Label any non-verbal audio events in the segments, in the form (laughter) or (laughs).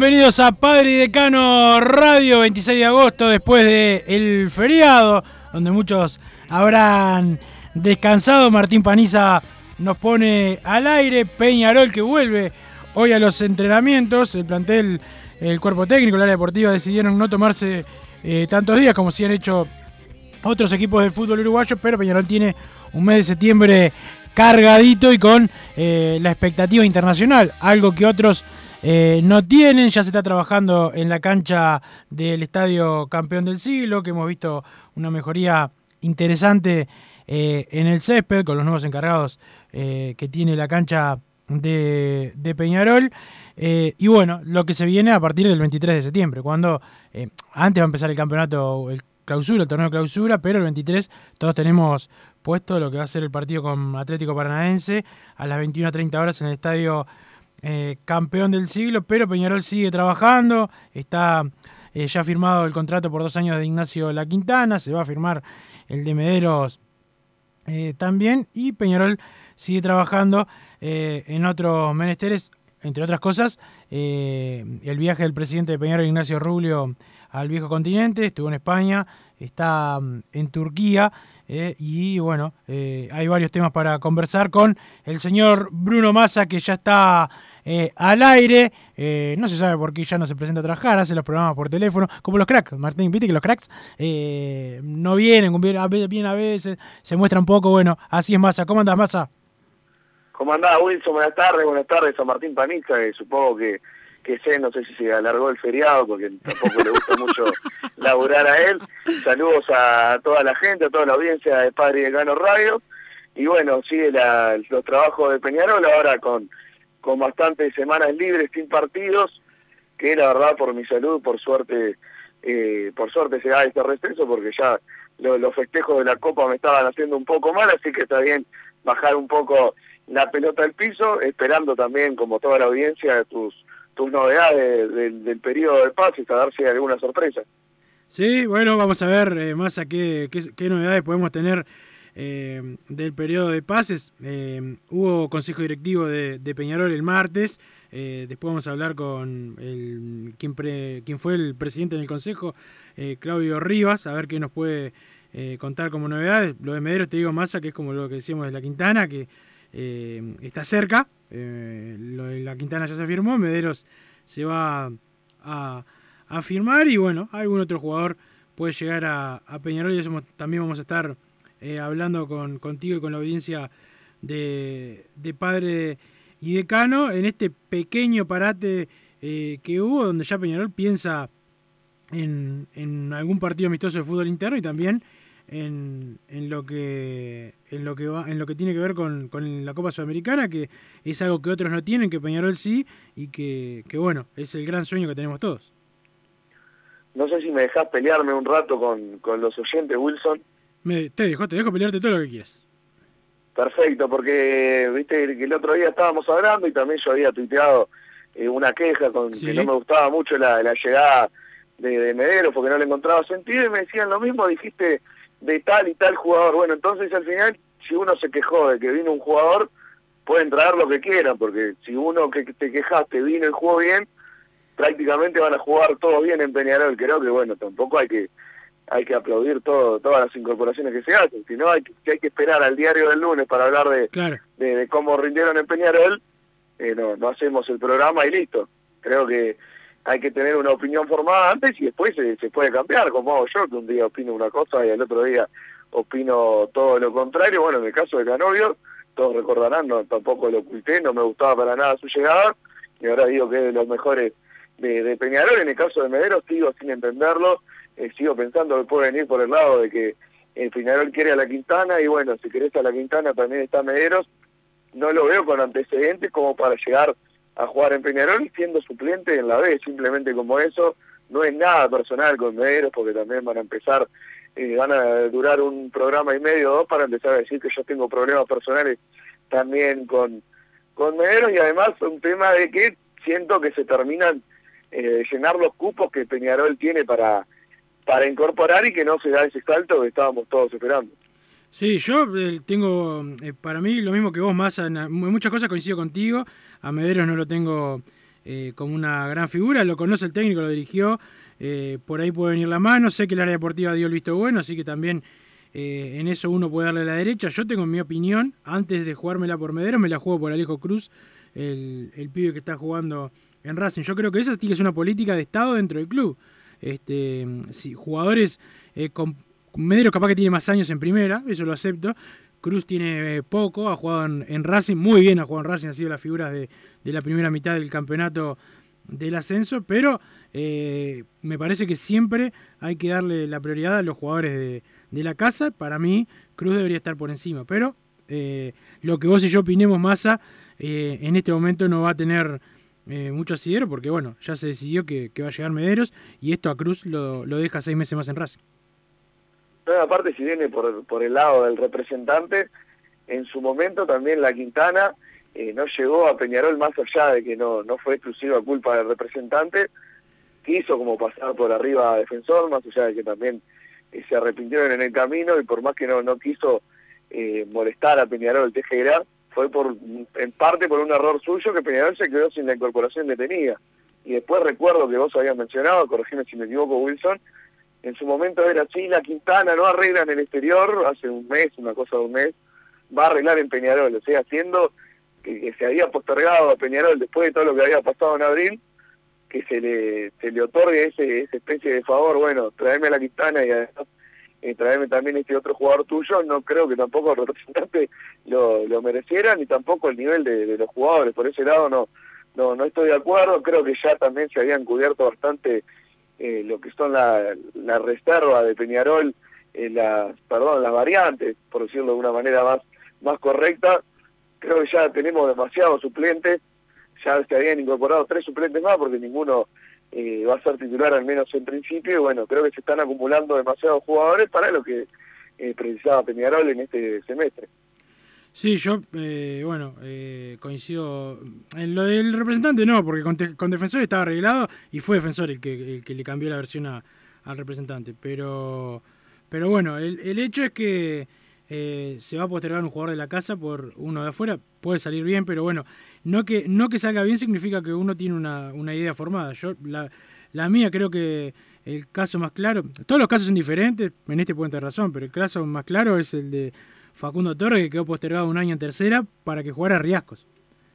Bienvenidos a Padre y Decano Radio, 26 de agosto, después del feriado, donde muchos habrán descansado. Martín Paniza nos pone al aire, Peñarol que vuelve hoy a los entrenamientos, el plantel, el cuerpo técnico, el área deportiva decidieron no tomarse eh, tantos días como si han hecho otros equipos del fútbol uruguayo, pero Peñarol tiene un mes de septiembre cargadito y con eh, la expectativa internacional, algo que otros eh, no tienen. Ya se está trabajando en la cancha del Estadio Campeón del Siglo, que hemos visto una mejoría interesante eh, en el césped con los nuevos encargados eh, que tiene la cancha de, de Peñarol. Y bueno, lo que se viene a partir del 23 de septiembre, cuando antes va a empezar el campeonato, el clausura, el torneo de clausura, pero el 23 todos tenemos puesto lo que va a ser el partido con Atlético Paranaense a las 21.30 horas en el estadio eh, campeón del siglo, pero Peñarol sigue trabajando, está eh, ya firmado el contrato por dos años de Ignacio La Quintana, se va a firmar el de Mederos eh, también, y Peñarol sigue trabajando en otros menesteres, entre otras cosas, el viaje del presidente de Peñarol, Ignacio Rubio, al viejo continente, estuvo en España, está mm, en Turquía, y bueno, hay varios temas para conversar con el señor Bruno Massa, que ya está eh, al aire. Eh, no se sabe por qué ya no se presenta a trabajar, hace los programas por teléfono, como los cracks. Martín, viste que los cracks eh, no vienen, vienen a veces, se muestran poco. Bueno, así es Massa. ¿Cómo andás, Massa? ¿Cómo andás, Wilson? Buenas tardes, buenas tardes a Martín Paniza, que supongo que, que sé, no sé si se alargó el feriado, porque tampoco le gusta mucho (laughs) laburar a él. Saludos a toda la gente, a toda la audiencia de Padre y Decano Radio. Y bueno, sigue la- los trabajos de Peñarol ahora con, con bastantes semanas libres, sin partidos, que la verdad por mi salud, por suerte, eh, por suerte se da este receso, porque ya lo- los festejos de la Copa me estaban haciendo un poco mal, así que está bien bajar un poco la pelota al piso, esperando también, como toda la audiencia, tus, tus novedades del, periodo de pases, a dar si hay alguna sorpresa. Sí, bueno, vamos a ver, eh, Massa, qué, qué, qué novedades podemos tener eh, del periodo de pases. Eh, hubo consejo directivo de, Peñarol el martes. eh, después vamos a hablar con quien, fue el presidente en el consejo, Claudio Rivas, a ver qué nos puede contar como novedades. Lo de Medero, te digo, Massa, que es como lo que decíamos de la Quintana, que está cerca. lo de la Quintana ya se firmó, Mederos se va a, firmar y bueno, algún otro jugador puede llegar a, a Peñarol y eso también vamos a estar eh, hablando con, contigo y con la audiencia de, de Padre y Decano en este pequeño parate eh, que hubo donde ya Peñarol piensa en, en algún partido amistoso de fútbol interno y también en, en lo que en lo que va, en lo que tiene que ver con, con la Copa Sudamericana, que es algo que otros no tienen, que Peñarol sí, y que, que bueno, es el gran sueño que tenemos todos. No sé si me dejás pelearme un rato con, con los oyentes, Wilson. Me, te dejo, te dejo pelearte todo lo que quieras. Perfecto, porque viste que el otro día estábamos hablando y también yo había tuiteado eh, una queja con Sí. que no me gustaba mucho la, la llegada de, de Medero porque no le encontraba sentido y me decían lo mismo, dijiste de tal y tal jugador. Bueno, entonces al final, si uno se quejó de que vino un jugador, pueden traer lo que quieran, porque si uno que te quejaste vino y jugó bien, prácticamente van a jugar todos bien en Peñarol. Creo que, bueno, tampoco hay que hay que aplaudir todo, todas las incorporaciones que se hacen, si no hay que, hay que esperar al diario del lunes para hablar de, de, cómo rindieron en Peñarol, eh, no, no hacemos el programa y listo. Creo que hay que tener una opinión formada antes y después se, se puede cambiar, como hago yo, que un día opino una cosa y al otro día opino todo lo contrario. Bueno, en el caso de Canovio, todos recordarán, no, tampoco lo oculté, no me gustaba para nada su llegada, y ahora digo que es de los mejores de, de Peñarol. En el caso de Medero sigo sin entenderlo, eh, sigo pensando que puede venir por el lado de que el Peñarol quiere a la Quintana, y bueno, si querés a la Quintana también está Mederos. No lo veo con antecedentes como para llegar a jugar en Peñarol siendo suplente en la B, simplemente como eso. No es nada personal con Mederos, porque también van a empezar eh, van a durar un programa y medio o dos para empezar a decir que yo tengo problemas personales también con, con Mederos y además un tema de que siento que se terminan eh, llenar los cupos que Peñarol tiene para, para incorporar y que no se da ese salto que estábamos todos esperando. Sí, yo eh, tengo, eh, para mí lo mismo que vos, en, muchas cosas coincido contigo, a Mederos no lo tengo como una gran figura, lo conoce el técnico, lo dirigió, eh, por ahí puede venir la mano. Sé que el área deportiva dio el visto bueno, así que también eh, en eso uno puede darle la derecha. Yo tengo mi opinión, antes de jugármela por Medero, me la juego por Alejo Cruz, el, el pibe que está jugando en Racing. Yo creo que esa sí que es una política de Estado dentro del club. Este, si jugadores eh, con, Medero capaz que tiene más años en primera, eso lo acepto. Cruz tiene poco, ha jugado en, Racing, muy bien ha jugado en Racing, ha sido la figura de, de la primera mitad del campeonato del ascenso, pero eh, me parece que siempre hay que darle la prioridad a los jugadores de, de la casa. Para mí, Cruz debería estar por encima, pero eh, lo que vos y yo opinemos, Massa, eh, en este momento no va a tener mucho asidero, porque bueno, ya se decidió que, va a llegar Mederos y esto a Cruz lo, deja seis meses más en Racing. Pero aparte, si viene por, por el lado del representante, en su momento también la Quintana eh, no llegó a Peñarol más allá de que no, no fue exclusiva culpa del representante, quiso como pasar por arriba a Defensor, más allá de que también eh, se arrepintieron en el camino y por más que no, no quiso eh, molestar a Peñarol Tejera, fue por en parte por un error suyo que Peñarol se quedó sin la incorporación detenida. Y después recuerdo que vos habías mencionado, corregime si me equivoco Wilson, en su momento era la Quintana no arregla en el exterior, hace un mes, una cosa de un mes, va a arreglar en Peñarol, o sea, haciendo que, se había postergado a Peñarol después de todo lo que había pasado en abril, que se le, se le otorgue ese, esa especie de favor, bueno, traeme a la Quintana y además eh, traeme también este otro jugador tuyo, no creo que tampoco el representante lo, lo mereciera, ni tampoco el nivel de, los jugadores, por ese lado no, no, no estoy de acuerdo, creo que ya también se habían cubierto bastante eh, lo que son la, la reserva de Peñarol, eh, la, perdón, las variantes, por decirlo de una manera más, más correcta, creo que ya tenemos demasiados suplentes, ya se habían incorporado tres suplentes más porque ninguno eh, va a ser titular al menos en principio, y bueno, creo que se están acumulando demasiados jugadores para lo que eh, precisaba Peñarol en este semestre. Sí, yo, eh, bueno, coincido. En lo del representante no, porque con, Defensor estaba arreglado y fue Defensor el que, el que le cambió la versión al representante. Pero, pero bueno, el, el hecho es que se va a postergar un jugador de la casa por uno de afuera, puede salir bien, pero bueno, no que, no que salga bien significa que uno tiene una, una idea formada. Yo, la, la, mía creo que el caso más claro, todos los casos son diferentes, en este puente de razón, pero el caso más claro es el de Facundo Torres, que quedó postergado un año en tercera para que jugara Riascos.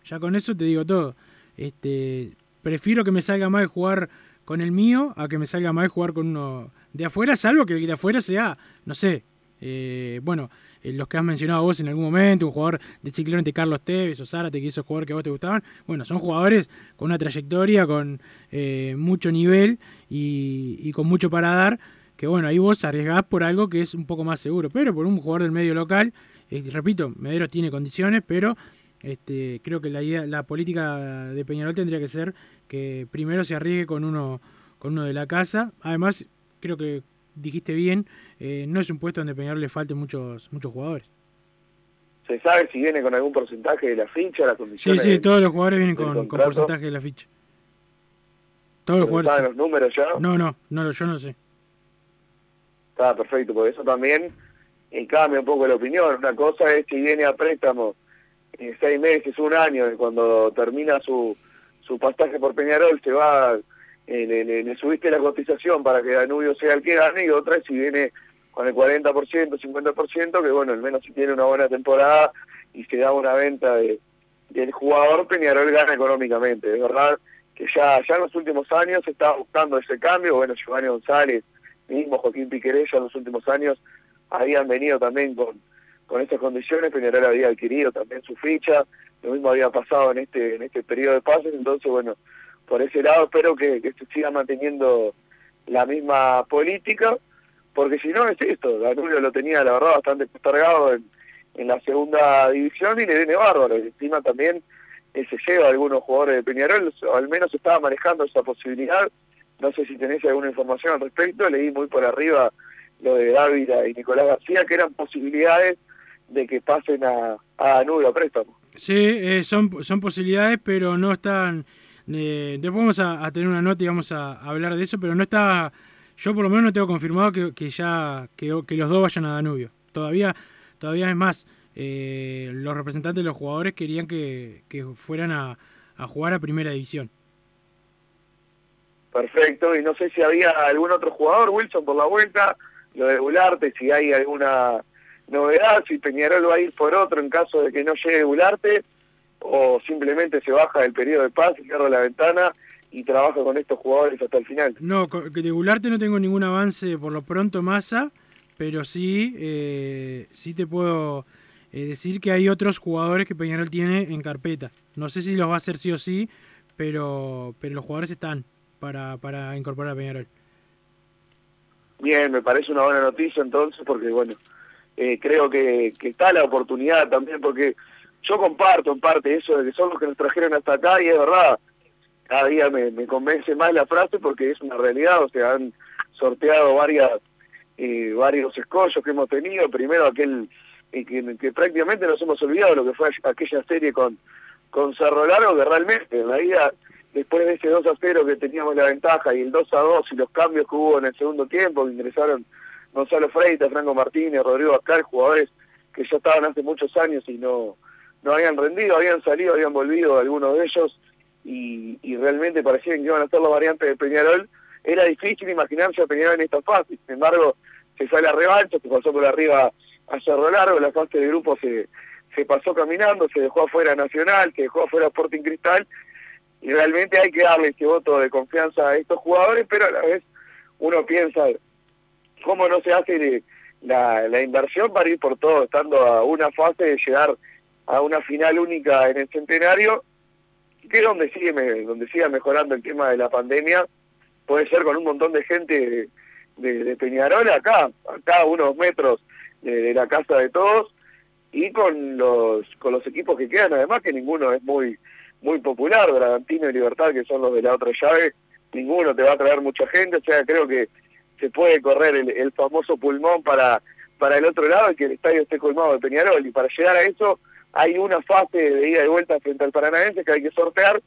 Ya con eso te digo todo. Este, prefiero que me salga mal jugar con el mío a que me salga mal jugar con uno de afuera, salvo que el de afuera sea, no sé, eh, bueno, eh, los que has mencionado vos en algún momento, un jugador de Ciclón de Carlos Tevez o Zárate, que esos jugadores que vos te gustaban, bueno, son jugadores con una trayectoria, con eh, mucho nivel y, con mucho para dar, que bueno, ahí vos arriesgás por algo que es un poco más seguro, pero por un jugador del medio local, eh, repito, Medero tiene condiciones, pero este, creo que la, idea, la política de Peñarol tendría que ser que primero se arriesgue con uno, con uno de la casa, además creo que dijiste bien, eh, no es un puesto donde Peñarol le falten muchos, muchos jugadores. ¿Se sabe si viene con algún porcentaje de la ficha, las condiciones? Sí, sí, todos los jugadores vienen con, porcentaje de la ficha. Todos los jugadores. ¿Saben los números ya? No, no, no, yo no sé. Está perfecto, porque eso también eh, cambia un poco la opinión. Una cosa es si viene a préstamo en seis meses, un año, y cuando termina su, su pasaje por Peñarol se va, le, le, subiste la cotización para que Danubio sea el que gane, y otra si viene con el 40%, 50%, que bueno, al menos si tiene una buena temporada y se da una venta de, del jugador, Peñarol gana económicamente. Es verdad que ya, ya en los últimos años se estaba buscando ese cambio, bueno, Giovanni González, mismo Joaquín Piquerella en los últimos años habían venido también con, con estas condiciones, Peñarol había adquirido también su ficha, lo mismo había pasado en este, en este periodo de pases, entonces bueno, por ese lado espero que, que se siga manteniendo la misma política, porque si no es esto, Danubio lo tenía la verdad bastante postergado en, en la segunda división y le viene bárbaro, y encima también eh, se lleva a algunos jugadores de Peñarol, o al menos estaba manejando esa posibilidad, no sé si tenés alguna información al respecto, leí muy por arriba lo de Dávila y Nicolás García, que eran posibilidades de que pasen a, a Danubio a préstamo. Sí, eh, son, son posibilidades, pero no están... Eh, después vamos a, tener una nota y vamos a, hablar de eso, pero no está yo por lo menos no tengo confirmado que, ya que, los dos vayan a Danubio. Todavía, todavía es más, eh, los representantes de los jugadores querían que, fueran a, a, jugar a primera división. Perfecto, y no sé si había algún otro jugador, Wilson, por la vuelta, lo de Gularte, si hay alguna novedad, si Peñarol va a ir por otro en caso de que no llegue Gularte, o simplemente se baja del periodo de paz cierra la ventana y trabaja con estos jugadores hasta el final. No, de Gularte no tengo ningún avance por lo pronto, Massa, pero sí, eh, sí te puedo eh, decir que hay otros jugadores que Peñarol tiene en carpeta. No sé si los va a hacer sí o sí, pero, pero los jugadores están para, para incorporar a Peñarol. Bien, me parece una buena noticia entonces, porque bueno, eh, creo que, que está la oportunidad también, porque yo comparto en parte eso de que son los que nos trajeron hasta acá y es verdad, cada día me, convence más la frase porque es una realidad, o sea, han sorteado varias eh, varios escollos que hemos tenido, primero aquel eh, que, que, prácticamente nos hemos olvidado lo que fue aquella serie con, con Cerro Largo, que realmente en la vida, después de ese 2 a 0 que teníamos la ventaja y el 2 a 2 y los cambios que hubo en el segundo tiempo, que ingresaron Gonzalo Freitas, Franco Martínez, Rodrigo Ascar, jugadores que ya estaban hace muchos años y no, no habían rendido, habían salido, habían volvido algunos de ellos, y, realmente parecían que iban a ser las variantes de Peñarol, era difícil imaginarse a Peñarol en esta fase. Sin embargo, se sale a revancha, se pasó por arriba a Cerro Largo, la fase de grupo se, se pasó caminando, se dejó afuera Nacional, se dejó afuera Sporting Cristal, y realmente hay que darle este voto de confianza a estos jugadores, pero a la vez uno piensa cómo no se hace la, la inversión para ir por todo, estando a una fase de llegar a una final única en el centenario, que donde sigue, donde siga mejorando el tema de la pandemia, puede ser con un montón de gente de, Peñarol acá, acá a unos metros de, de, la casa de todos, y con los con los equipos que quedan, además que ninguno es muy muy popular, Bragantino y Libertad, que son los de la otra llave, ninguno te va a traer mucha gente, o sea, creo que se puede correr el, el famoso pulmón para, para el otro lado y que el estadio esté colmado de Peñarol, y para llegar a eso hay una fase de ida y vuelta frente al Paranaense que hay que sortear,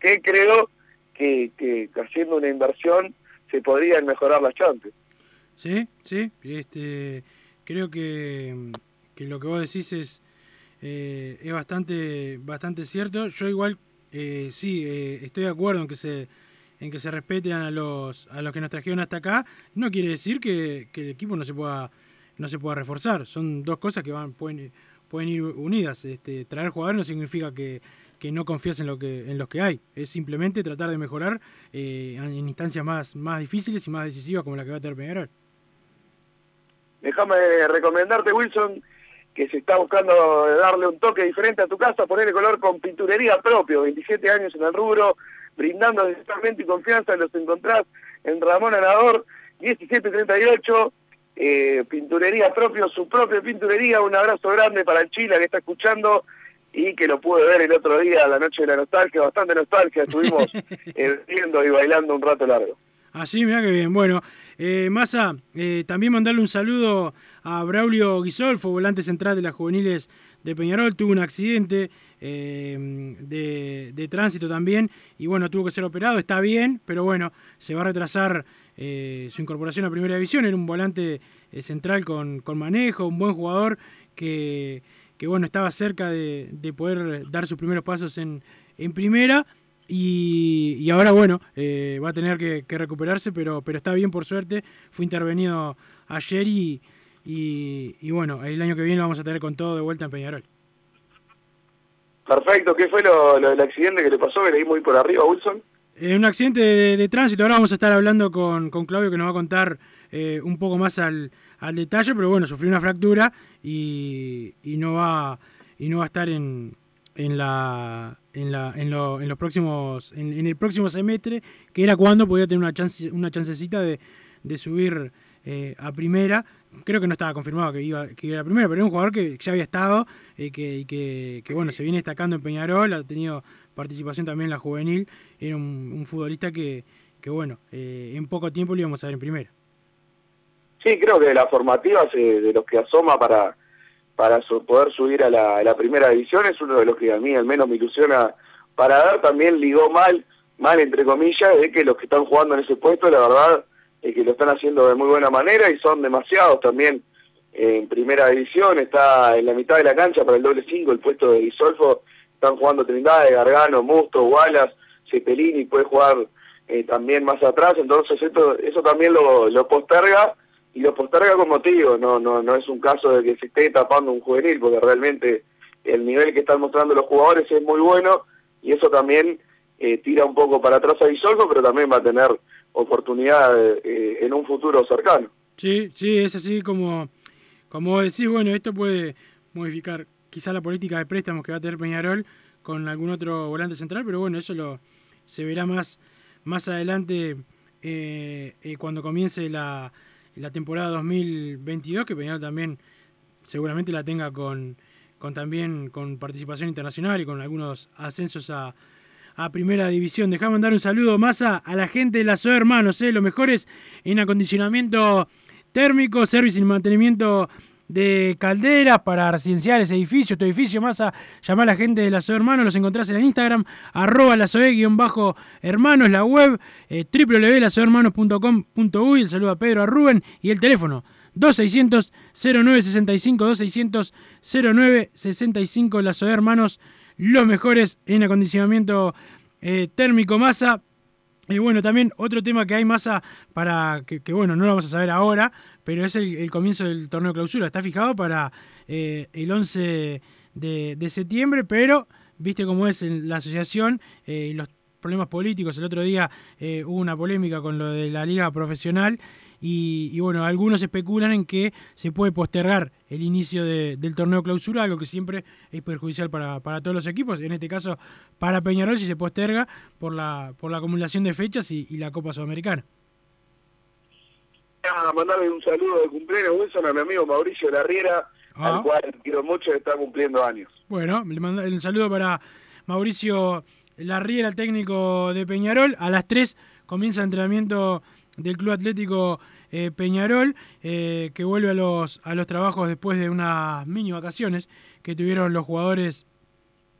que creo que, que haciendo una inversión se podrían mejorar las chances. Sí, sí, este, creo que, que lo que vos decís es, eh, es bastante, bastante cierto. Yo igual, eh, sí, eh, estoy de acuerdo en que se en que se respeten a los a los que nos trajeron hasta acá. No quiere decir que, que el equipo no se pueda no se pueda reforzar. Son dos cosas que van pueden pueden ir unidas. Este, traer jugadores no significa que, que no confías en lo que en los que hay. Es simplemente tratar de mejorar eh, en instancias más, más difíciles y más decisivas como la que va a tener Peñarol. Déjame recomendarte, Wilson, que se está buscando darle un toque diferente a tu casa, ponerle color con pinturería propio, 27 años en el rubro, brindando y confianza, los encontrás en Ramón Anador, 1738, eh, pinturería propio, su propia pinturería, un abrazo grande para el Chile que está escuchando y que lo pude ver el otro día, la noche de la nostalgia, bastante nostalgia, estuvimos (laughs) eh, viendo y bailando un rato largo. Así, mira que bien. Bueno, eh, Massa, eh, también mandarle un saludo a Braulio Guisolfo, volante central de las juveniles de Peñarol, tuvo un accidente eh, de, de, tránsito también y bueno, tuvo que ser operado, está bien, pero bueno, se va a retrasar eh, su incorporación a Primera División. Era un volante eh, central con, con, manejo, un buen jugador que, que bueno, estaba cerca de, de, poder dar sus primeros pasos en, en Primera. Y, y, ahora, bueno, eh, va a tener que, recuperarse, pero, pero está bien por suerte. Fue intervenido ayer y, y, y bueno, el año que viene lo vamos a tener con todo de vuelta en Peñarol. Perfecto, ¿qué fue lo, accidente que le pasó? Que le di muy por arriba, Wilson. Eh, un accidente de, tránsito, ahora vamos a estar hablando con, con Claudio que nos va a contar eh, un poco más al, al, detalle, pero bueno, sufrió una fractura y, y, no va y no va a estar en, en la en la en, lo, en los próximos en, el próximo semestre, que era cuando podía tener una chance una chancecita de, de subir eh, a primera. Creo que no estaba confirmado que iba que iba a primera, pero era un jugador que ya había estado eh, que, que, que, bueno, se viene destacando en Peñarol, ha tenido participación también en la juvenil, era un, futbolista que, que bueno, eh, en poco tiempo lo íbamos a ver en primera. Sí, creo que de las formativas, eh, de los que asoma para, para poder subir a la, primera división, es uno de los que a mí al menos me ilusiona para dar, también ligó mal, mal entre comillas, de que los que están jugando en ese puesto, la verdad, es que lo están haciendo de muy buena manera y son demasiados también en primera división, está en la mitad de la cancha para el doble cinco, el puesto de Isolfo, están jugando Trindade, Gargano, Musto, Wallace, Cepelini, puede jugar eh, también más atrás, entonces esto, eso también lo, lo posterga y lo posterga con motivo, no, no, no es un caso de que se esté tapando un juvenil, porque realmente el nivel que están mostrando los jugadores es muy bueno y eso también eh, tira un poco para atrás a Isolfo, pero también va a tener oportunidad eh, en un futuro cercano. Sí, sí, es así como como decís, bueno, esto puede modificar quizá la política de préstamos que va a tener Peñarol con algún otro volante central, pero bueno, eso lo se verá más, más adelante eh, eh, cuando comience la, la, temporada 2022, que Peñarol también seguramente la tenga con, con también con participación internacional y con algunos ascensos a, a primera división. Dejame mandar un saludo más a, a la gente de la SOE Hermanos, eh, los mejores en acondicionamiento térmico, servicio y mantenimiento de calderas para residenciales, edificios, tu edificio más a llamar a la gente de la SOE Hermanos, los encontrás en Instagram, arroba la SOE-hermanos, la web eh, www.lasoehermanos.com.uy, el saludo a Pedro, a Rubén y el teléfono 2600 0965 2600 0965 la SOE Hermanos, los mejores en acondicionamiento eh, térmico masa. Y bueno, también otro tema que hay masa para que, bueno, no lo vamos a saber ahora, pero es el, comienzo del torneo clausura. Está fijado para eh, el 11 de, de, septiembre, pero viste cómo es la asociación eh, los problemas políticos. El otro día eh, hubo una polémica con lo de la liga profesional y, y, bueno, algunos especulan en que se puede postergar el inicio de, del torneo clausura, algo que siempre es perjudicial para, para, todos los equipos, en este caso para Peñarol si se posterga por la, por la acumulación de fechas y, y la Copa Sudamericana a mandarle un saludo de cumpleaños, Wilson, a mi amigo Mauricio Larriera, ah. al cual quiero mucho está cumpliendo años. Bueno, le mando el saludo para Mauricio Larriera, el técnico de Peñarol. A las 3 comienza el entrenamiento del Club Atlético eh, Peñarol, eh, que vuelve a los, a los trabajos después de unas mini vacaciones que tuvieron los jugadores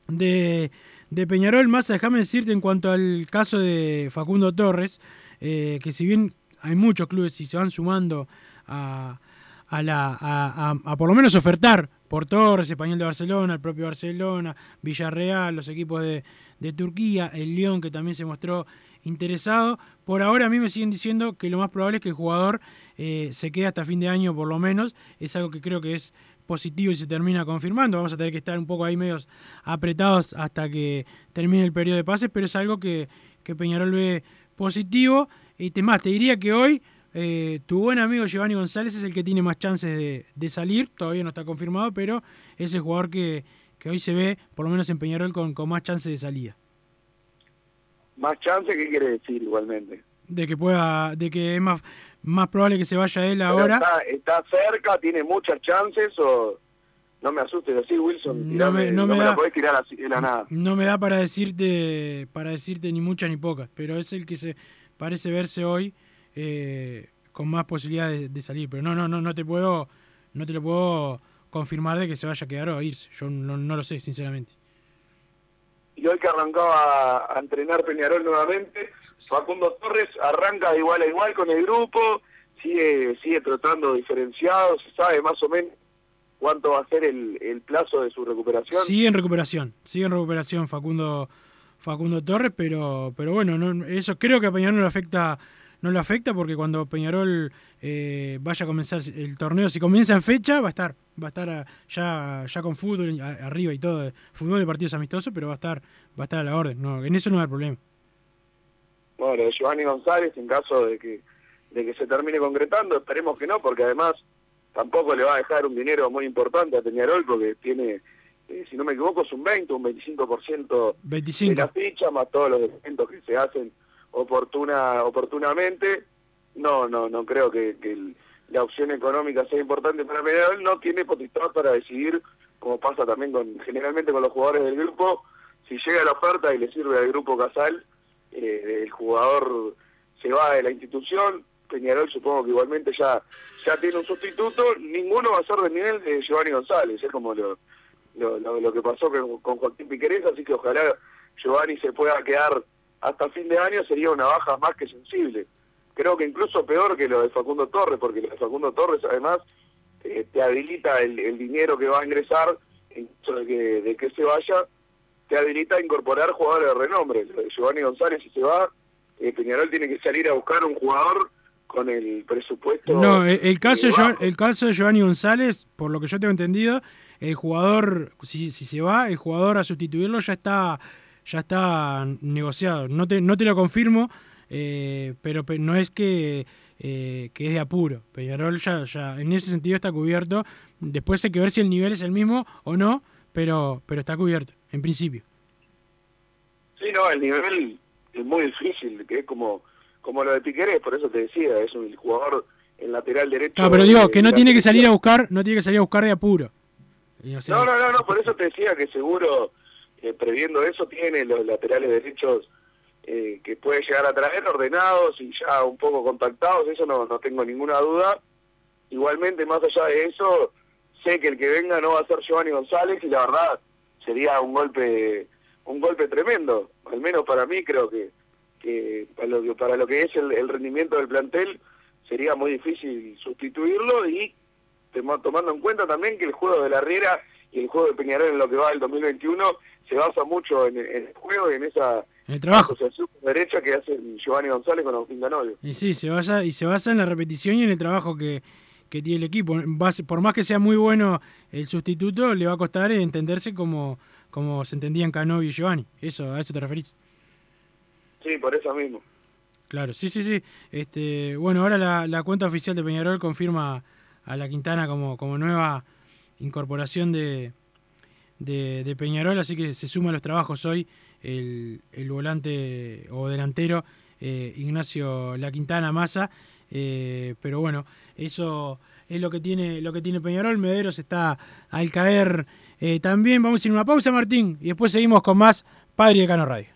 de, de Peñarol. Más, déjame decirte en cuanto al caso de Facundo Torres, eh, que si bien hay muchos clubes y se van sumando a, a, la, a, a, por lo menos ofertar por Torres, Español de Barcelona, el propio Barcelona, Villarreal, los equipos de, de Turquía, el León que también se mostró interesado. Por ahora a mí me siguen diciendo que lo más probable es que el jugador eh, se quede hasta fin de año por lo menos. Es algo que creo que es positivo y se termina confirmando. Vamos a tener que estar un poco ahí medios apretados hasta que termine el periodo de pases, pero es algo que, Peñarol ve positivo. Y te más, te diría que hoy eh, tu buen amigo Giovanni González es el que tiene más chances de, salir, todavía no está confirmado, pero es el jugador que, que hoy se ve, por lo menos en Peñarol, con, con más chances de salida. ¿Más chance qué quiere decir igualmente? De que pueda, de que es más, más probable que se vaya él ahora. Está, está, cerca, tiene muchas chances o no me asustes así Wilson, tirame, no me, no me, no me da, podés tirar así de la nada. No me da para decirte, para decirte ni muchas ni pocas, pero es el que se parece verse hoy eh, con más posibilidades de, de, salir. Pero no, no, no, no te puedo, no te lo puedo confirmar de que se vaya a quedar o irse. Yo no, no lo sé, sinceramente. ¿Y y hoy que arrancaba a entrenar Peñarol nuevamente, Facundo Torres arranca de igual a igual con el grupo, sigue sigue tratando diferenciado, se sabe más o menos cuánto va a ser el, plazo de su recuperación. Sigue en recuperación, sigue en recuperación Facundo Facundo Torres, pero pero bueno, no, eso creo que a Peñarol no le afecta no le afecta porque cuando Peñarol eh, vaya a comenzar el torneo, si comienza en fecha, va a estar, va a estar ya, ya con fútbol arriba y todo, fútbol de partidos amistosos, pero va a estar, va a estar a la orden, no, en eso no hay problema. Bueno, de Giovanni González, en caso de que, de que se termine concretando, esperemos que no, porque además tampoco le va a dejar un dinero muy importante a Peñarol, porque tiene, eh, si no me equivoco, es un 20, un 25%, 25. de la ficha, más todos los eventos que se hacen oportuna oportunamente. No, no, no creo que, que el- la opción económica sea importante para Peñarol. No tiene potestad para decidir, como pasa también con generalmente con los jugadores del grupo, si llega la oferta y le sirve al grupo Casal, eh, el jugador se va de la institución. Peñarol supongo que igualmente ya ya tiene un sustituto. Ninguno va a ser del nivel de Giovanni González, es como lo, lo, lo- lo que pasó con, con Joaquín Piquerés, así que ojalá Giovanni se pueda quedar hasta fin de año, sería una baja más que sensible. Creo que incluso peor que lo de Facundo Torres, porque lo de Facundo Torres además eh, te habilita el, el dinero que va a ingresar en caso de que, de que se vaya, te habilita a incorporar jugadores de renombre. Giovanni González, si se va, eh, Peñarol tiene que salir a buscar un jugador con el presupuesto. No, el, el caso bajo. el caso de Giovanni González, por lo que yo tengo entendido, el jugador, si, si se va, el jugador a sustituirlo ya está ya está negociado. No te, no te lo confirmo, eh, pero pe- no es que, eh, que es de apuro. Peñarol ya, ya en ese sentido está cubierto. Después hay que ver si el nivel es el mismo o no, pero, pero está cubierto, en principio. Sí, no, el nivel es muy difícil, que es como, como lo de Piquerés, por eso te decía, es un jugador en lateral derecho. Claro, pero digo que no tiene que salir a buscar, no tiene que salir a buscar de apuro. Y, o sea, No, no, no, no, por eso te decía que seguro, eh, previendo eso, tiene los laterales derechos eh, que puede llegar a traer ordenados y ya un poco contactados, eso no, no tengo ninguna duda. Igualmente, más allá de eso, sé que el que venga no va a ser Giovanni González y la verdad sería un golpe un golpe tremendo, al menos para mí creo que, que para lo que para lo que es el, el rendimiento del plantel sería muy difícil sustituirlo y tomando en cuenta también que el juego de la Riera y el juego de Peñarol en lo que va del 2021 se basa mucho en, en el juego y en esa en el trabajo. asociación derecha que hace Giovanni González con Agustín Danobio. Y sí, se basa, y se basa en la repetición y en el trabajo que, que tiene el equipo. Por más que sea muy bueno el sustituto, le va a costar entenderse como, como se entendían Canovi y Giovanni. Eso, a eso te referís. Sí, por eso mismo. Claro, sí, sí, sí. Este, bueno, ahora la, la cuenta oficial de Peñarol confirma a la Quintana como, como nueva incorporación de, de, Peñarol, así que se suma a los trabajos hoy el, el volante o delantero eh, Ignacio La Quintana Massa. eh, pero bueno, eso es lo que tiene, lo que tiene Peñarol. Mederos está al caer eh, también. Vamos a ir a una pausa, Martín, y después seguimos con más Padre de Cano Radio.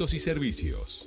y servicios.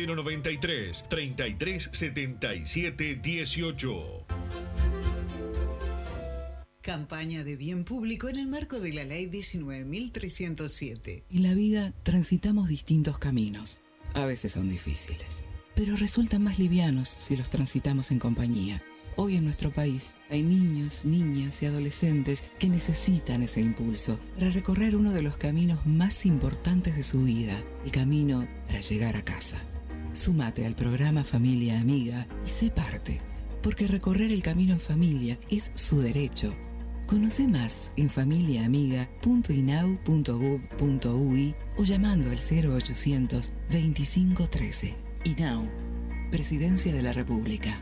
093 33 77 18. Campaña de bien público en el marco de la Ley 19.307. En la vida transitamos distintos caminos. A veces son difíciles, pero resultan más livianos si los transitamos en compañía. Hoy en nuestro país hay niños, niñas y adolescentes que necesitan ese impulso para recorrer uno de los caminos más importantes de su vida, el camino para llegar a casa. Súmate al programa Familia Amiga y sé parte, porque recorrer el camino en familia es su derecho. Conoce más en familiaamiga.inau.gov.ui o llamando al 0800 2513. INAU, Presidencia de la República.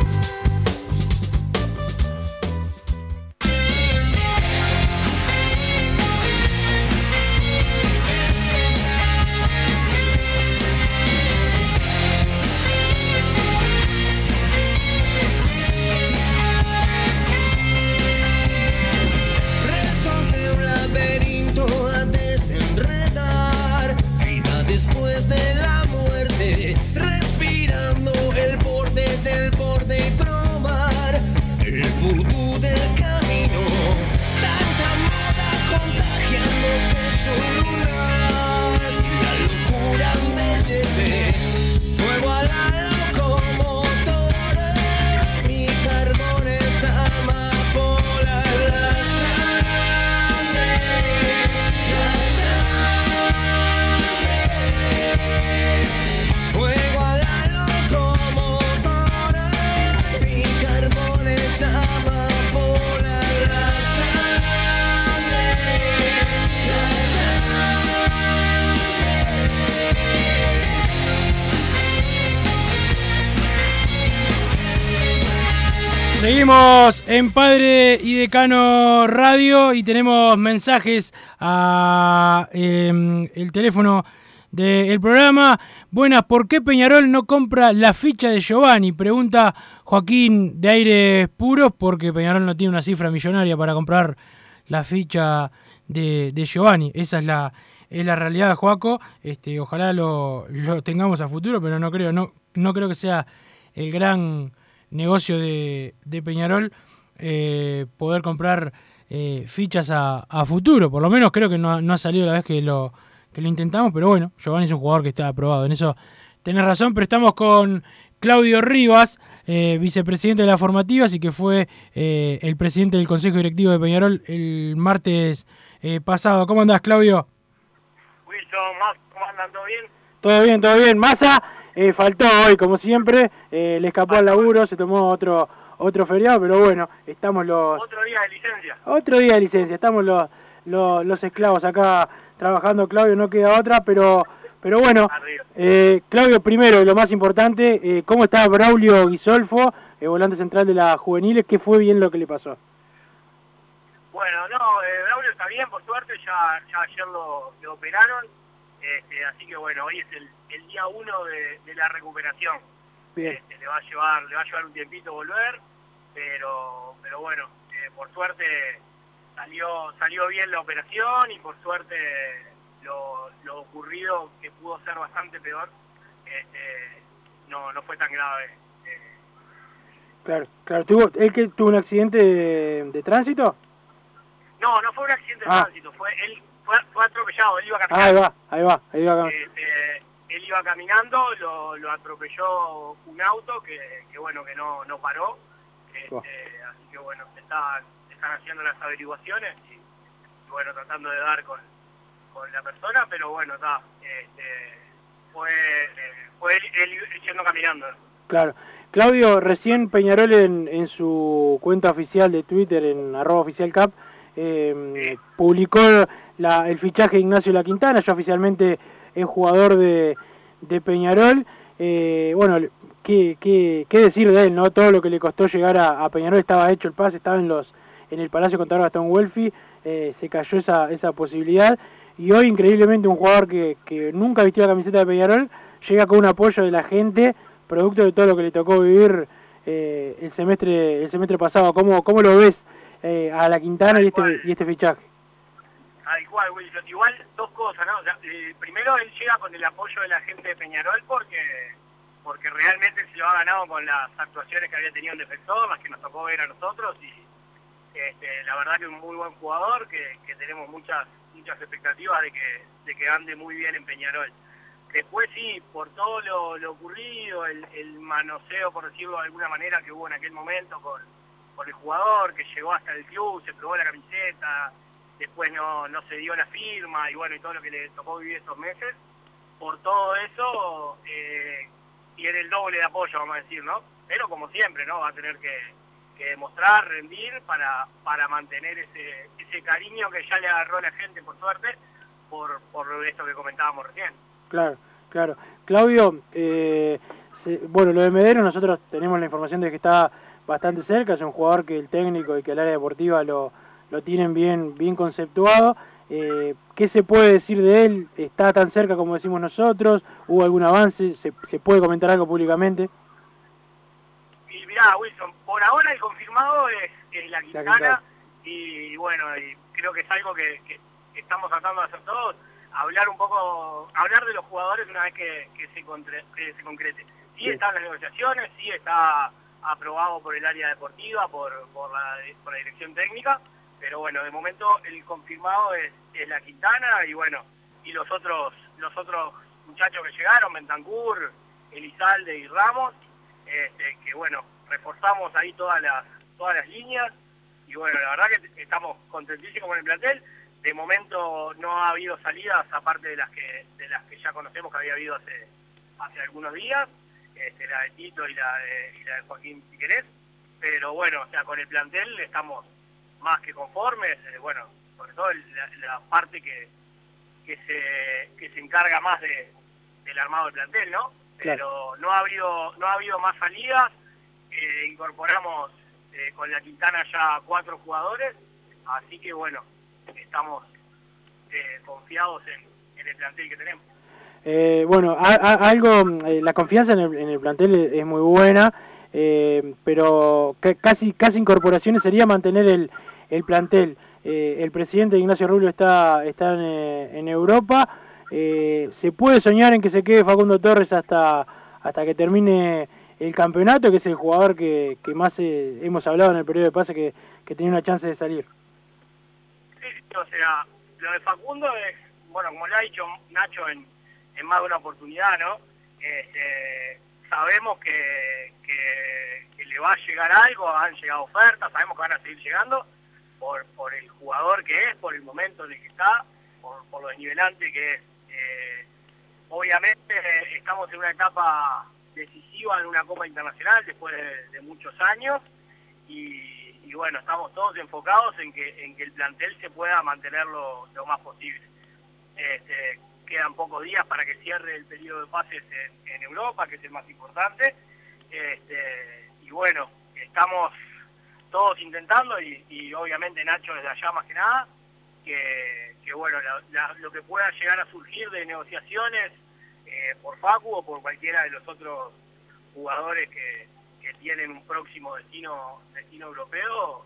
En Padre y Decano Radio y tenemos mensajes a em, el teléfono del programa. Buenas, ¿por qué Peñarol no compra la ficha de Giovanni? Pregunta Joaquín de Aires Puros, porque Peñarol no tiene una cifra millonaria para comprar la ficha de, Giovanni. Esa es la, es la realidad, Joaco. Este, ojalá lo, lo tengamos a futuro, pero no creo, no, no creo que sea el gran negocio de, de Peñarol eh, poder comprar eh, fichas a, a futuro. Por lo menos creo que no, ha- no ha salido la vez que lo, que lo intentamos, pero bueno, Giovanni es un jugador que está aprobado. En eso tenés razón, pero estamos con Claudio Rivas, eh, vicepresidente de la formativa, así que fue eh, el presidente del Consejo Directivo de Peñarol el martes eh, pasado. ¿Cómo andás, Claudio? Wilson, ¿cómo andan? ¿Todo bien? Todo bien, todo bien. Massa eh, faltó hoy, como siempre, eh, le escapó al laburo, se tomó otro otro feriado, pero bueno, estamos los... Otro día de licencia. Otro día de licencia, estamos los, los, los esclavos acá trabajando, Claudio, no queda otra, pero pero bueno, eh, Claudio, primero, lo más importante, eh, ¿cómo está Braulio Guisolfo, eh, volante central de las juveniles? ¿Qué fue bien lo que le pasó? Bueno, no, eh, Braulio está bien, por suerte, ya, ya ayer lo, lo operaron, este, así que bueno, hoy es el, el día uno de, de la recuperación. Bien. Este, le va a llevar le va a llevar un tiempito volver, pero pero bueno, eh, por suerte salió salió bien la operación y por suerte lo, lo ocurrido, que pudo ser bastante peor, este, no, no fue tan grave. Claro, claro. ¿Tuvo, ¿Él que tuvo un accidente de, de tránsito? No, no fue un accidente de Ah. tránsito, fue él fue, fue atropellado, él iba Ah, caminando. ahí va, ahí va, ahí va. Este, él iba caminando, lo, lo atropelló un auto que, que bueno, que no, no paró. Este, Buah. así que bueno, están, están haciendo las averiguaciones y, y, bueno, tratando de dar con, con la persona, pero bueno, está, este, fue, eh, fue él, él yendo caminando. Claro. Claudio, recién Peñarol en, en su cuenta oficial de Twitter, en arroba oficialcap, eh, publicó la- el fichaje de Ignacio La Quintana, ya oficialmente es jugador de, de Peñarol. Eh, bueno, ¿qué, qué, qué decir de él? no Todo lo que le costó llegar a, a Peñarol estaba hecho el pase, estaba en los en el Palacio Contador Gastón Welfi, eh, se cayó esa, esa posibilidad. Y hoy, increíblemente, un jugador que, que nunca vistió la camiseta de Peñarol llega con un apoyo de la gente, producto de todo lo que le tocó vivir eh, el semestre el semestre pasado. ¿Cómo, cómo lo ves eh, a la Quintana y este, y este fichaje? Wilson. Igual dos cosas, ¿no? O sea, eh, primero él llega con el apoyo de la gente de Peñarol porque porque realmente se lo ha ganado con las actuaciones que había tenido en defensor, las que nos tocó ver a nosotros y este, la verdad que un muy buen jugador que, tenemos muchas muchas expectativas de que, de que ande muy bien en Peñarol. Después sí, por todo lo, ocurrido, el, el manoseo, por decirlo de alguna manera, que hubo en aquel momento con, con el jugador, que llegó hasta el club, se probó la camiseta, después no, no se dio la firma y bueno, y todo lo que le tocó vivir estos meses. Por todo eso, eh, tiene el doble de apoyo, vamos a decir, ¿no? Pero como siempre, ¿no? Va a tener que, que demostrar, rendir para, para mantener ese, ese cariño que ya le agarró la gente, por suerte, por, por esto que comentábamos recién. Claro, claro. Claudio, eh, se- bueno, lo de Medero nosotros tenemos la información de que está bastante cerca, es un jugador que el técnico y que el área deportiva lo, lo tienen bien, bien conceptuado. Eh, ¿Qué se puede decir de él? ¿Está tan cerca como decimos nosotros? ¿Hubo algún avance? ¿Se, se puede comentar algo públicamente? Y mirá, Wilson, por ahora el confirmado es, es la Quintana, Quintana. y bueno, y creo que es algo que, que estamos tratando de hacer todos, hablar un poco, hablar de los jugadores una vez que, que se, contre- que se concrete. Sí, Sí. están las negociaciones, sí está aprobado por el área deportiva, por, por, la, por la dirección técnica, pero bueno, de momento el confirmado es, la Quintana y bueno, y los otros, los otros muchachos que llegaron, Bentancur, Elizalde y Ramos, este, que bueno, reforzamos ahí todas las, todas las líneas y bueno, la verdad que estamos contentísimos con el plantel. De momento no ha habido salidas aparte de las que de las que ya conocemos que había habido hace, hace algunos días, este, la de Tito y la de, y la de Joaquín Piquerés, pero bueno, o sea, con el plantel estamos más que conformes, eh, bueno, sobre todo el- la, la parte que, que se que se encarga más de, del armado del plantel, ¿no? Pero no ha habido no ha habido más salidas, eh, incorporamos eh, con la Quintana ya cuatro jugadores, así que bueno, estamos eh, confiados en, en el plantel que tenemos. Eh, bueno, a- a- algo, eh, la confianza en el, en el plantel es, es muy buena, eh, pero ca- casi casi incorporaciones sería mantener el, el plantel. Eh, el presidente Ignacio Rubio está, está en, eh, Europa. Eh, ¿Se puede soñar en que se quede Facundo Torres hasta, hasta que termine el campeonato, que es el jugador que, que más hemos hablado en el periodo de pase, que, que tiene una chance de salir? Sí, o sea, lo de Facundo es, bueno, como lo ha dicho Nacho en, más de una oportunidad, ¿no? Este, sabemos que, que le va a llegar algo, han llegado ofertas, sabemos que van a seguir llegando por, por el jugador que es, por el momento en el que está, por, por lo desnivelante que es. Eh, obviamente eh, estamos en una etapa decisiva en una Copa Internacional después de, muchos años y, bueno, estamos todos enfocados en que, en que el plantel se pueda mantener lo, más posible. Este, quedan pocos días para que cierre el periodo de pases en, en Europa, que es el más importante. Este, y bueno, estamos todos intentando y, obviamente Nacho desde allá más que nada, que, bueno, lo que pueda llegar a surgir de negociaciones eh, por Facu o por cualquiera de los otros jugadores que, tienen un próximo destino destino europeo,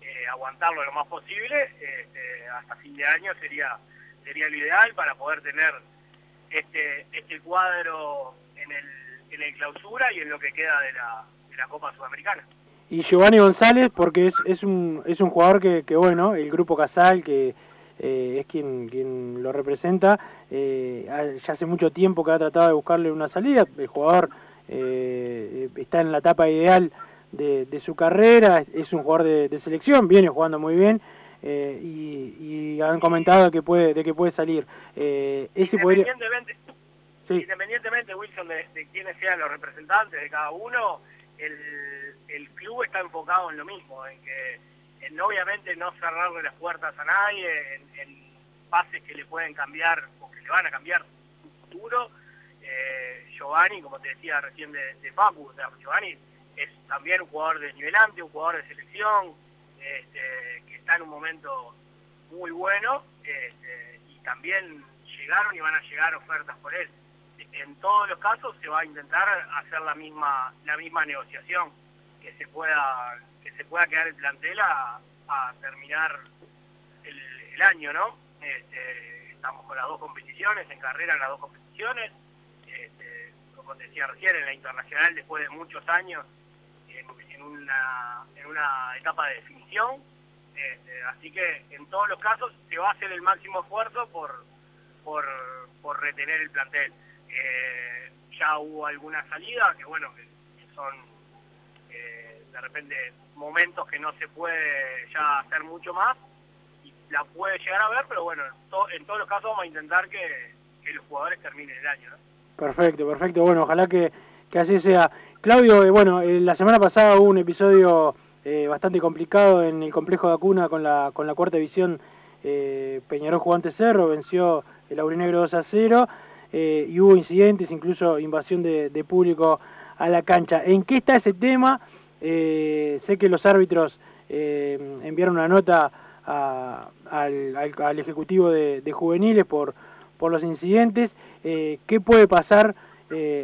eh, aguantarlo lo más posible, este, hasta fin de año sería sería lo ideal para poder tener este este cuadro en el, en el clausura y en lo que queda de la Copa Sudamericana. Y Giovanni González, porque es, es, un, es un jugador que, que, bueno, el grupo Casal, que eh, es quien, quien lo representa, eh, ya hace mucho tiempo que ha tratado de buscarle una salida. El jugador eh, está en la etapa ideal de, de su carrera, es un jugador de, de selección, viene jugando muy bien. eh, y, y han comentado que puede de que puede salir Eh, ese podría Sí. independientemente Wilson, de, de quiénes sean los representantes de cada uno, el, el club está enfocado en lo mismo, en que en obviamente no cerrarle las puertas a nadie, en, pases que le pueden cambiar o que le van a cambiar su futuro. Eh, Giovanni, como te decía recién de, de Facu, Giovanni es también un jugador desnivelante, un jugador de selección, este, que está en un momento muy bueno este, y también llegaron y van a llegar ofertas por él. En todos los casos se va a intentar hacer la misma la misma negociación, que se pueda que se pueda quedar el plantel a, terminar el, año, ¿no? Este, estamos con las dos competiciones, en carrera en las dos competiciones, este, como decía recién, en la internacional después de muchos años en, una, en una etapa de definición. Este, así que en todos los casos se va a hacer el máximo esfuerzo por, por, por retener el plantel. Eh, ya hubo alguna salida que bueno, que son de repente momentos que no se puede ya hacer mucho más y la puede llegar a ver, pero bueno, en todos los casos vamos a intentar que, que los jugadores terminen el año. Perfecto, perfecto. Bueno, ojalá que, que así sea. Claudio, eh, bueno, eh, la semana pasada hubo un episodio eh, bastante complicado en el complejo de Acuna con la, con la cuarta división. Peñarol jugó ante Cerro, venció el Aurinegro 2 a 0 eh, y hubo incidentes, incluso invasión de público a la cancha. ¿En qué está ese tema? Eh, sé que los árbitros eh, enviaron una nota al, al- Ejecutivo de, Juveniles por, por los incidentes. Eh, ¿Qué puede pasar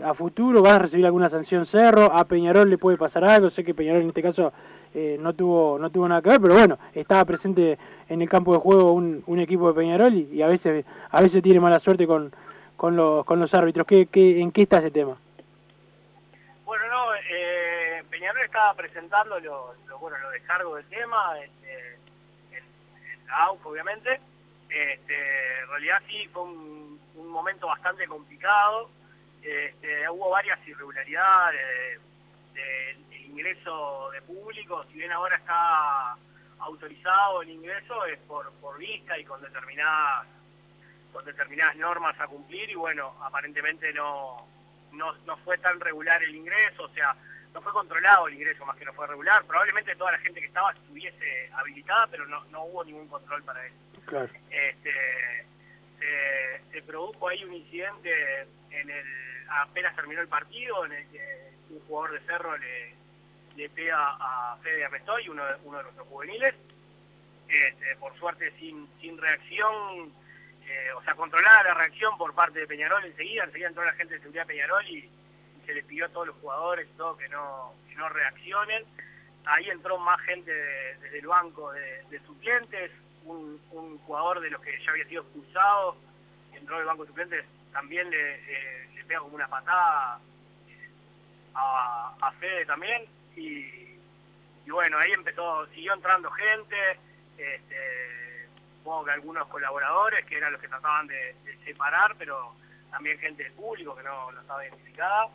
a futuro? ¿Vas a recibir alguna sanción Cerro? ¿A Peñarol le puede pasar algo? Sé que Peñarol en este caso no, tuvo, no tuvo nada que ver, pero bueno, estaba presente en el campo de juego un, un equipo de Peñarol y, y a veces a veces tiene mala suerte con, con, los, con los árbitros. ¿Qué, qué, ¿En qué está ese tema? Eh, Peñarol estaba presentando los lo, bueno, los descargos del tema este, en, AUF, obviamente. Este, en realidad sí fue un, momento bastante complicado. Este, hubo varias irregularidades del del ingreso de público. Si bien ahora está autorizado el ingreso, es por, por vista y con determinadas con determinadas normas a cumplir y bueno, aparentemente no, no, no fue tan regular el ingreso, o sea, no fue controlado el ingreso más que no fue regular. Probablemente toda la gente que estaba estuviese habilitada, pero no, no hubo ningún control para eso. Claro. Este, se, se produjo ahí un incidente en el apenas terminó el partido, en el que un jugador de Cerro le, le pega a Fede Amestoy, uno de, uno de nuestros juveniles. Este, por suerte sin, sin reacción, eh, o sea, controlada la reacción por parte de Peñarol enseguida, enseguida entró la gente de seguridad Peñarol y, se les pidió a todos los jugadores y todo que no, no reaccionen. Ahí entró más gente de- desde el banco de, suplentes, un, jugador de los que ya había sido expulsado, entró del banco de suplentes, también le, le- pega como una patada a, a Fede también y, y bueno, ahí empezó, siguió entrando gente, este, que algunos colaboradores que eran los que trataban de, separar, pero también gente del público que no, no estaba identificada.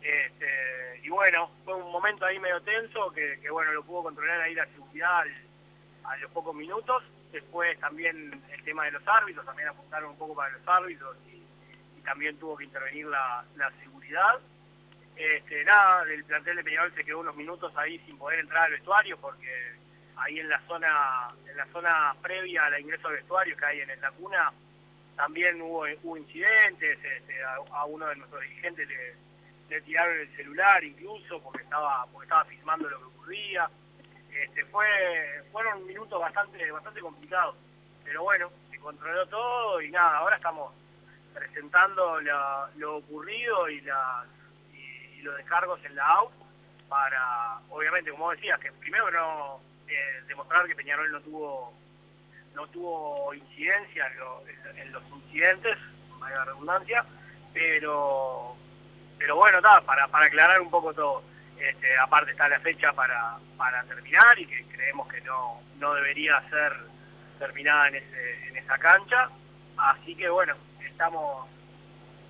Este, y bueno, fue un momento ahí medio tenso que, bueno, lo pudo controlar ahí la seguridad a los pocos minutos. Después también el tema de los árbitros, también apuntaron un poco para los árbitros y, también tuvo que intervenir la, la seguridad. Este, nada, el plantel de Peñarol se quedó unos minutos ahí sin poder entrar al vestuario porque ahí en la zona en la zona previa al ingreso al vestuario que hay en la cuna también hubo, hubo incidentes, este, a, uno de nuestros dirigentes le, tiraron el celular incluso porque estaba porque estaba filmando lo que ocurría. Este, fue fueron minutos bastante bastante complicados, pero bueno, se controló todo y nada, ahora estamos presentando la- lo ocurrido y las y, y los descargos en la AUF para, obviamente, como decías, que primero no eh, demostrar que Peñarol no tuvo no tuvo incidencia en, lo- en- en los incidentes, la redundancia, pero pero bueno, ta, para, para aclarar un poco todo. Este, aparte está la fecha para, para terminar y que creemos que no, no debería ser terminada en, ese, en esa cancha. Así que bueno, estamos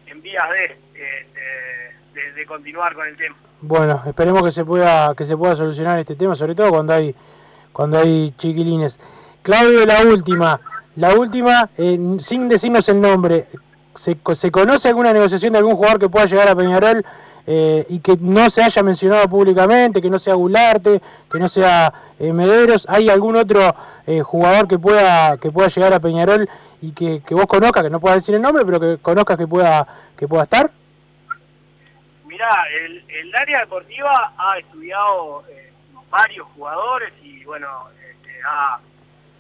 en vías de, este, de, de continuar con el tema. Bueno, esperemos que se pueda que se pueda solucionar este tema, sobre todo cuando hay cuando hay chiquilines. Claudio, la última, la última, eh, sin decirnos el nombre, ¿se, ¿se conoce alguna negociación de algún jugador que pueda llegar a Peñarol eh, y que no se haya mencionado públicamente, que no sea Gularte, que no sea eh, Mederos? ¿Hay algún otro eh, jugador que pueda que pueda llegar a Peñarol y que, que vos conozcas, que no puedas decir el nombre, pero que conozcas que pueda que pueda estar? Mirá, el, el área deportiva ha estudiado eh, varios jugadores y bueno, este, ha,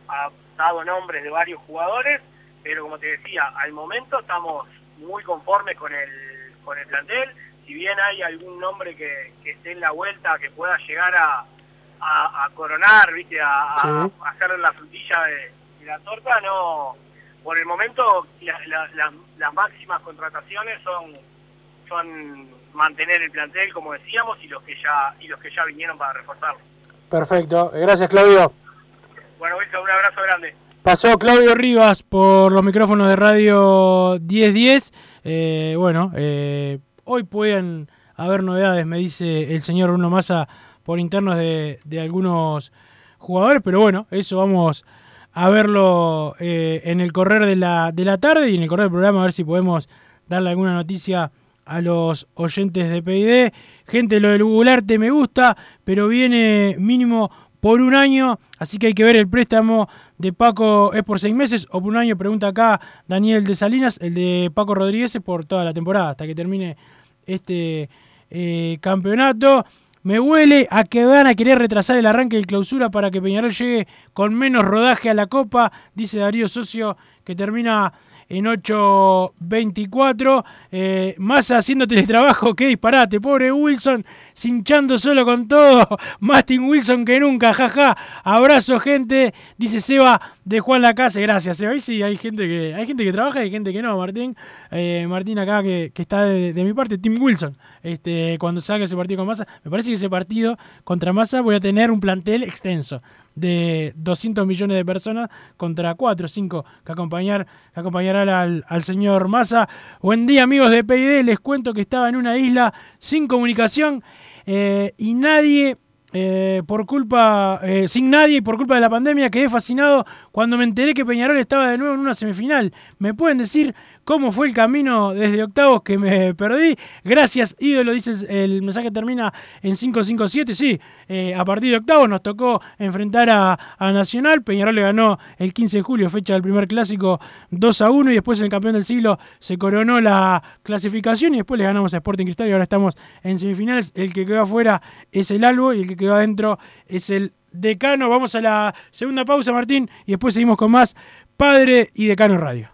ha dado nombres de varios jugadores, pero como te decía, al momento estamos muy conformes con el, con el plantel. Si bien hay algún nombre que, que esté en la vuelta que pueda llegar a, a, a coronar, ¿viste? A, Sí. a hacer la frutilla de, de la torta, no. Por el momento, la- la- la- las máximas contrataciones son son mantener el plantel como decíamos y los que ya y los que ya vinieron para reforzarlo. Perfecto, gracias Claudio. Bueno, Wilson, un abrazo grande. Pasó Claudio Rivas por los micrófonos de Radio 1010. Eh, bueno, eh, hoy pueden haber novedades, me dice el señor Bruno Massa, por internos de, de algunos jugadores, pero bueno, eso vamos a verlo eh, en el correr de la, de la tarde y en el correr del programa, a ver si podemos darle alguna noticia a los oyentes de PID. Gente, lo del Google Arte me gusta, pero viene mínimo por un año, así que hay que ver el préstamo de Paco es por seis meses o por un año, pregunta acá Daniel de Salinas, el de Paco Rodríguez es por toda la temporada, hasta que termine este eh, campeonato. Me huele a que van a querer retrasar el arranque de clausura para que Peñarol llegue con menos rodaje a la Copa, dice Darío Socio, que termina en 8.24. Eh, más haciendo teletrabajo, qué disparate. Pobre Wilson, cinchando solo con todo. (laughs) Martin Wilson que nunca, jaja. Abrazo, gente. Dice Seba de Juan Lacase. Gracias, Seba. Ahí sí, hay gente que, hay gente que trabaja y hay gente que no, Martín. Eh, Martín acá que, que está de, de, mi parte, Tim Wilson. Este, cuando salga ese partido con Massa, me parece que ese partido contra Massa voy a tener un plantel extenso de 200 millones de personas contra 4 o 5 que, acompañar, que acompañarán al, al, señor Massa. Buen día amigos de PID, les cuento que estaba en una isla sin comunicación eh, y nadie, eh, por culpa, eh, sin nadie y por culpa de la pandemia, quedé fascinado cuando me enteré que Peñarol estaba de nuevo en una semifinal. ¿Me pueden decir cómo fue el camino desde octavos que me perdí. Gracias, ídolo, dice el mensaje termina en 557. Sí, eh, a partir de octavos nos tocó enfrentar a, Nacional. Peñarol le ganó el 15 de julio, fecha del primer clásico 2 a 1 y después el campeón del siglo se coronó la clasificación y después le ganamos a Sporting Cristal y ahora estamos en semifinales. El que quedó afuera es el Albo y el que quedó adentro es el Decano. Vamos a la segunda pausa, Martín, y después seguimos con más Padre y Decano Radio.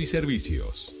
y servicios.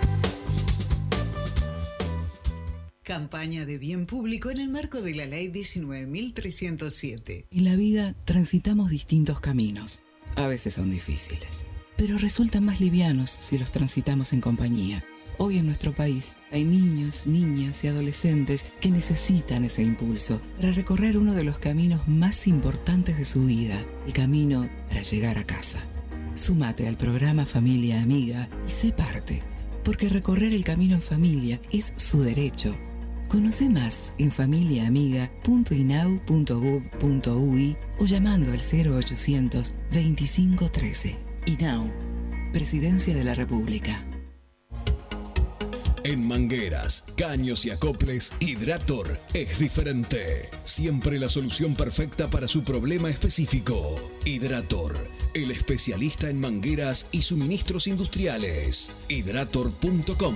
Campaña de bien público en el marco de la Ley 19.307. En la vida transitamos distintos caminos. A veces son difíciles, pero resultan más livianos si los transitamos en compañía. Hoy en nuestro país hay niños, niñas y adolescentes que necesitan ese impulso para recorrer uno de los caminos más importantes de su vida, el camino para llegar a casa. Súmate al programa Familia Amiga y sé parte, porque recorrer el camino en familia es su derecho. Conoce más en familiaamiga.inau.gov.ui o llamando al 0800 2513. INAU, Presidencia de la República. En mangueras, caños y acoples, Hidrator es diferente. Siempre la solución perfecta para su problema específico. Hidrator, el especialista en mangueras y suministros industriales. Hidrator.com.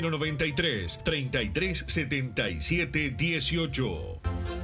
093 33 77 18.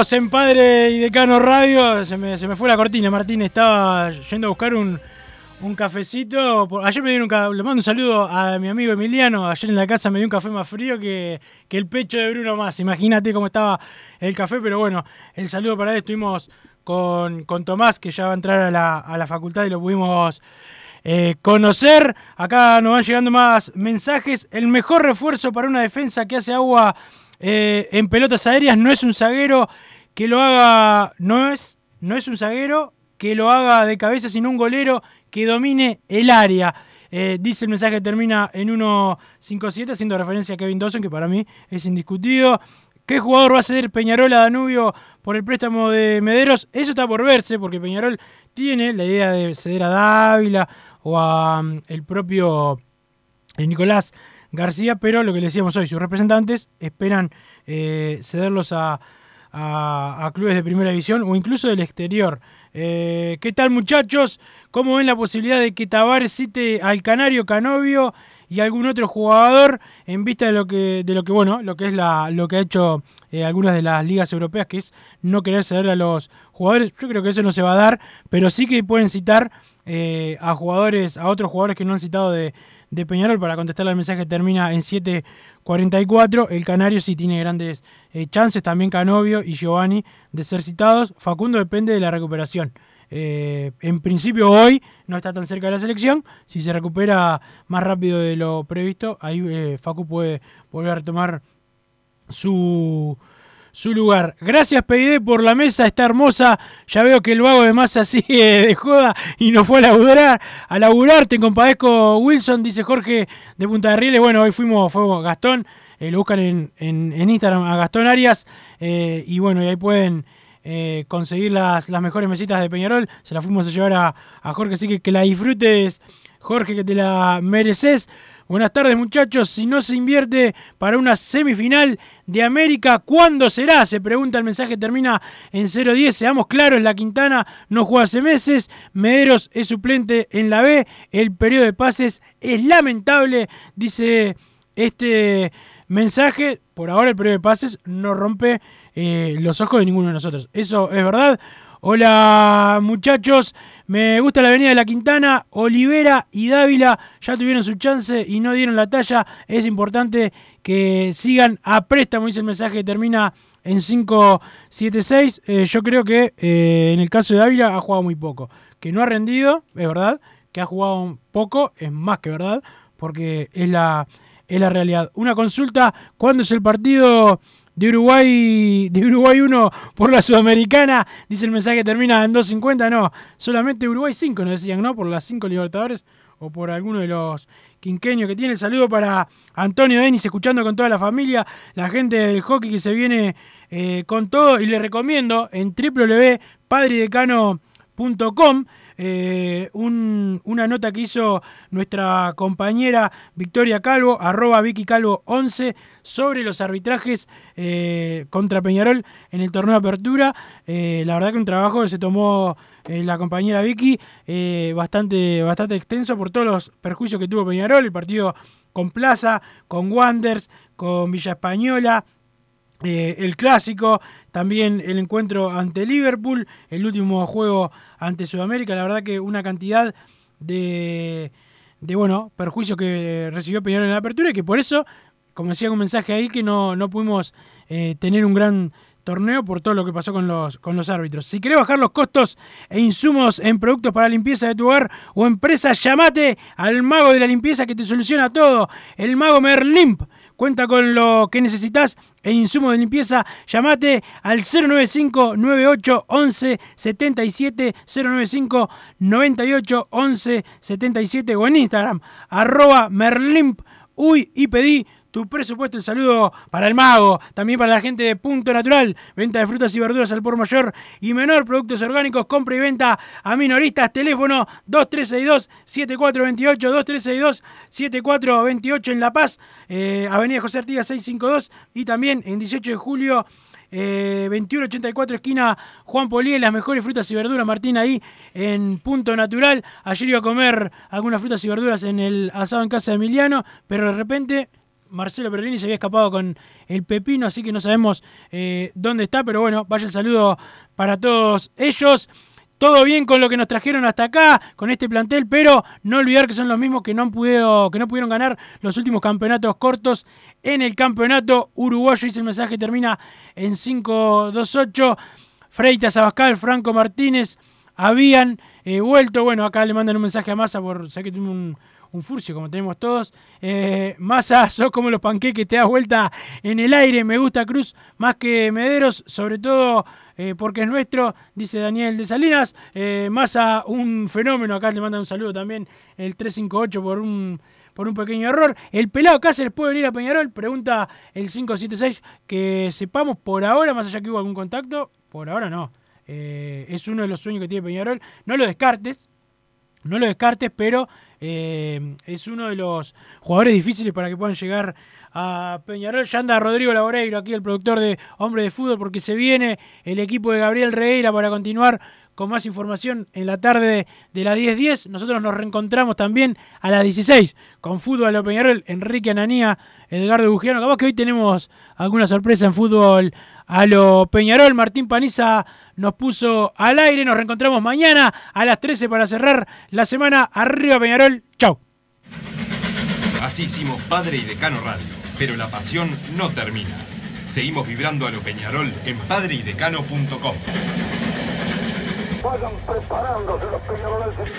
En Padre y Decano Radio. Se me, se me fue la cortina, Martín. Estaba yendo a buscar un, un cafecito. Ayer me dieron un ca- Le mando un saludo a mi amigo Emiliano. Ayer en la casa me dio un café más frío que, que el pecho de Bruno Más. Imagínate cómo estaba el café, pero bueno, el saludo para él. Estuvimos con, con Tomás, que ya va a entrar a la, a la facultad y lo pudimos eh, conocer. Acá nos van llegando más mensajes. El mejor refuerzo para una defensa que hace agua eh, en pelotas aéreas no es un zaguero que lo haga. No es, no es un zaguero que lo haga de cabeza, sino un golero que domine el área. Eh, dice el mensaje que termina en 1.57, haciendo referencia a Kevin Dawson, que para mí es indiscutido. ¿Qué jugador va a ser Peñarol a Danubio por el préstamo de Mederos. Eso está por verse porque Peñarol tiene la idea de ceder a Dávila o a mm, el propio eh, Nicolás García, pero lo que le decíamos hoy, sus representantes esperan eh, cederlos a, clubes de primera división o incluso del exterior. Eh, ¿Qué tal muchachos? ¿Cómo ven la posibilidad de que Tavares cite al Canario Canovio y algún otro jugador en vista de lo que, de lo que bueno, lo que es la, lo que ha hecho eh, algunas de las ligas europeas, que es no querer ceder a los jugadores? Yo creo que eso no se va a dar, pero sí que pueden citar a jugadores, a otros jugadores que no han citado de, de Peñarol para contestar al mensaje termina en 7.44. El Canario sí tiene grandes eh, chances, también Canovio y Giovanni de ser citados. Facundo depende de la recuperación. Eh, en principio hoy no está tan cerca de la selección. Si se recupera más rápido de lo previsto, ahí eh, Facu puede volver a retomar su, su lugar. Gracias PID por la mesa, está hermosa. Ya veo que el vago de masa (laughs) sigue de joda y no fue a laburar. A laburar, te compadezco Wilson, dice Jorge de Punta de Rieles. Bueno, hoy fuimos, fue Gastón. Eh, lo buscan en, en, Instagram a Gastón Arias. Eh, y bueno, ahí pueden eh, conseguir las, las mejores mesitas de Peñarol. Se las fuimos a llevar a, a Jorge, así que que la disfrutes, Jorge, que te la mereces. Buenas tardes muchachos, si no se invierte para una semifinal de América, ¿cuándo será? Se pregunta. El mensaje, termina en 0-10, seamos claros, la Quintana no juega hace meses, Mederos es suplente en la B, el periodo de pases es lamentable, dice este mensaje, por ahora el periodo de pases no rompe eh, los ojos de ninguno de nosotros, eso es verdad. Hola muchachos, me gusta la avenida de la Quintana, Olivera y Dávila ya tuvieron su chance y no dieron la talla. Es importante que sigan a préstamo, dice el mensaje que termina en 576. Eh, yo creo que eh, en el caso de Dávila ha jugado muy poco. Que no ha rendido, es verdad. Que ha jugado poco, es más que verdad, porque es la, es la realidad. Una consulta, ¿cuándo es el partido de Uruguay, de Uruguay 1 por la Sudamericana. Dice el mensaje termina en 2.50. No, solamente Uruguay 5 nos decían, ¿no? Por las 5 Libertadores o por alguno de los quinqueños que tiene. El saludo para Antonio Denis, escuchando con toda la familia, la gente del hockey que se viene eh, con todo. Y le recomiendo en www.padridecano.com eh, una nota que hizo nuestra compañera Victoria Calvo, arroba Vicky Calvo 11, sobre los arbitrajes eh, contra Peñarol en el torneo de apertura. Eh, la verdad que un trabajo que se tomó la compañera Vicky bastante, bastante extenso por todos los perjuicios que tuvo Peñarol, el partido con Plaza, con Wanders, con Villa Española, eh, el clásico, también el encuentro ante Liverpool, el último juego ante Sudamérica, la verdad que una cantidad de, de bueno, perjuicios que recibió Peñarol en la apertura y que por eso, como decía un mensaje ahí, que no, no pudimos eh, tener un gran torneo por todo lo que pasó con los, con los árbitros. Si querés bajar los costos e insumos en productos para limpieza de tu hogar o empresa, llamate al mago de la limpieza que te soluciona todo, el mago Merlimp cuenta con lo que necesitas en insumo de limpieza. Llamate al 095 98 11 77 095 98 11 77 o en Instagram arroba merlimp uy y pedí tu presupuesto. El saludo para el mago, también para la gente de Punto Natural, venta de frutas y verduras al por mayor y menor, productos orgánicos, compra y venta a minoristas. Teléfono 2362-7428, 2362-7428 en La Paz, eh, Avenida José Artigas 652 y también en 18 de julio. Eh, 2184 esquina Juan Polié, las mejores frutas y verduras, Martín, ahí en Punto Natural. Ayer iba a comer algunas frutas y verduras en el asado en casa de Emiliano, pero de repente Marcelo Perlini se había escapado con el pepino, así que no sabemos eh, dónde está, pero bueno, vaya el saludo para todos ellos. Todo bien con lo que nos trajeron hasta acá, con este plantel, pero no olvidar que son los mismos que no, pudieron, que no pudieron ganar los últimos campeonatos cortos en el campeonato uruguayo. Dice el mensaje, termina en 5-2-8. Freitas Abascal, Franco Martínez habían eh, vuelto. Bueno, acá le mandan un mensaje a Massa por, sé que tuve un, un furcio como tenemos todos. Eh, Massa, (laughs) sos como los panqueques, te das vuelta en el aire. Me gusta Cruz más que Mederos, sobre todo eh, porque es nuestro, dice Daniel de Salinas. Eh, Massa, un fenómeno. Acá le manda un saludo también el 358 por un por un pequeño error. ¿El pelado Cáceres puede venir a Peñarol? Pregunta el 576. Que sepamos por ahora, más allá que hubo algún contacto, por ahora no. Eh, es uno de los sueños que tiene Peñarol. No lo descartes, no lo descartes, pero eh, es uno de los jugadores difíciles para que puedan llegar a Peñarol. Ya anda Rodrigo Laboreiro, aquí el productor de Hombre de Fútbol, porque se viene el equipo de Gabriel Regueira para continuar con más información en la tarde de, las 10.10. Nosotros nos reencontramos también a las 16 con Fútbol a Peñarol, Enrique Ananía, Edgardo Bugiano. Capaz que hoy tenemos alguna sorpresa en fútbol a lo Peñarol. Martín Paniza nos puso al aire. Nos reencontramos mañana a las 13 para cerrar la semana. Arriba Peñarol. Chau. Así hicimos Padre y Decano Radio, pero la pasión no termina. Seguimos vibrando a lo Peñarol en padreidecano.com. Vayan preparándose los peñaroles.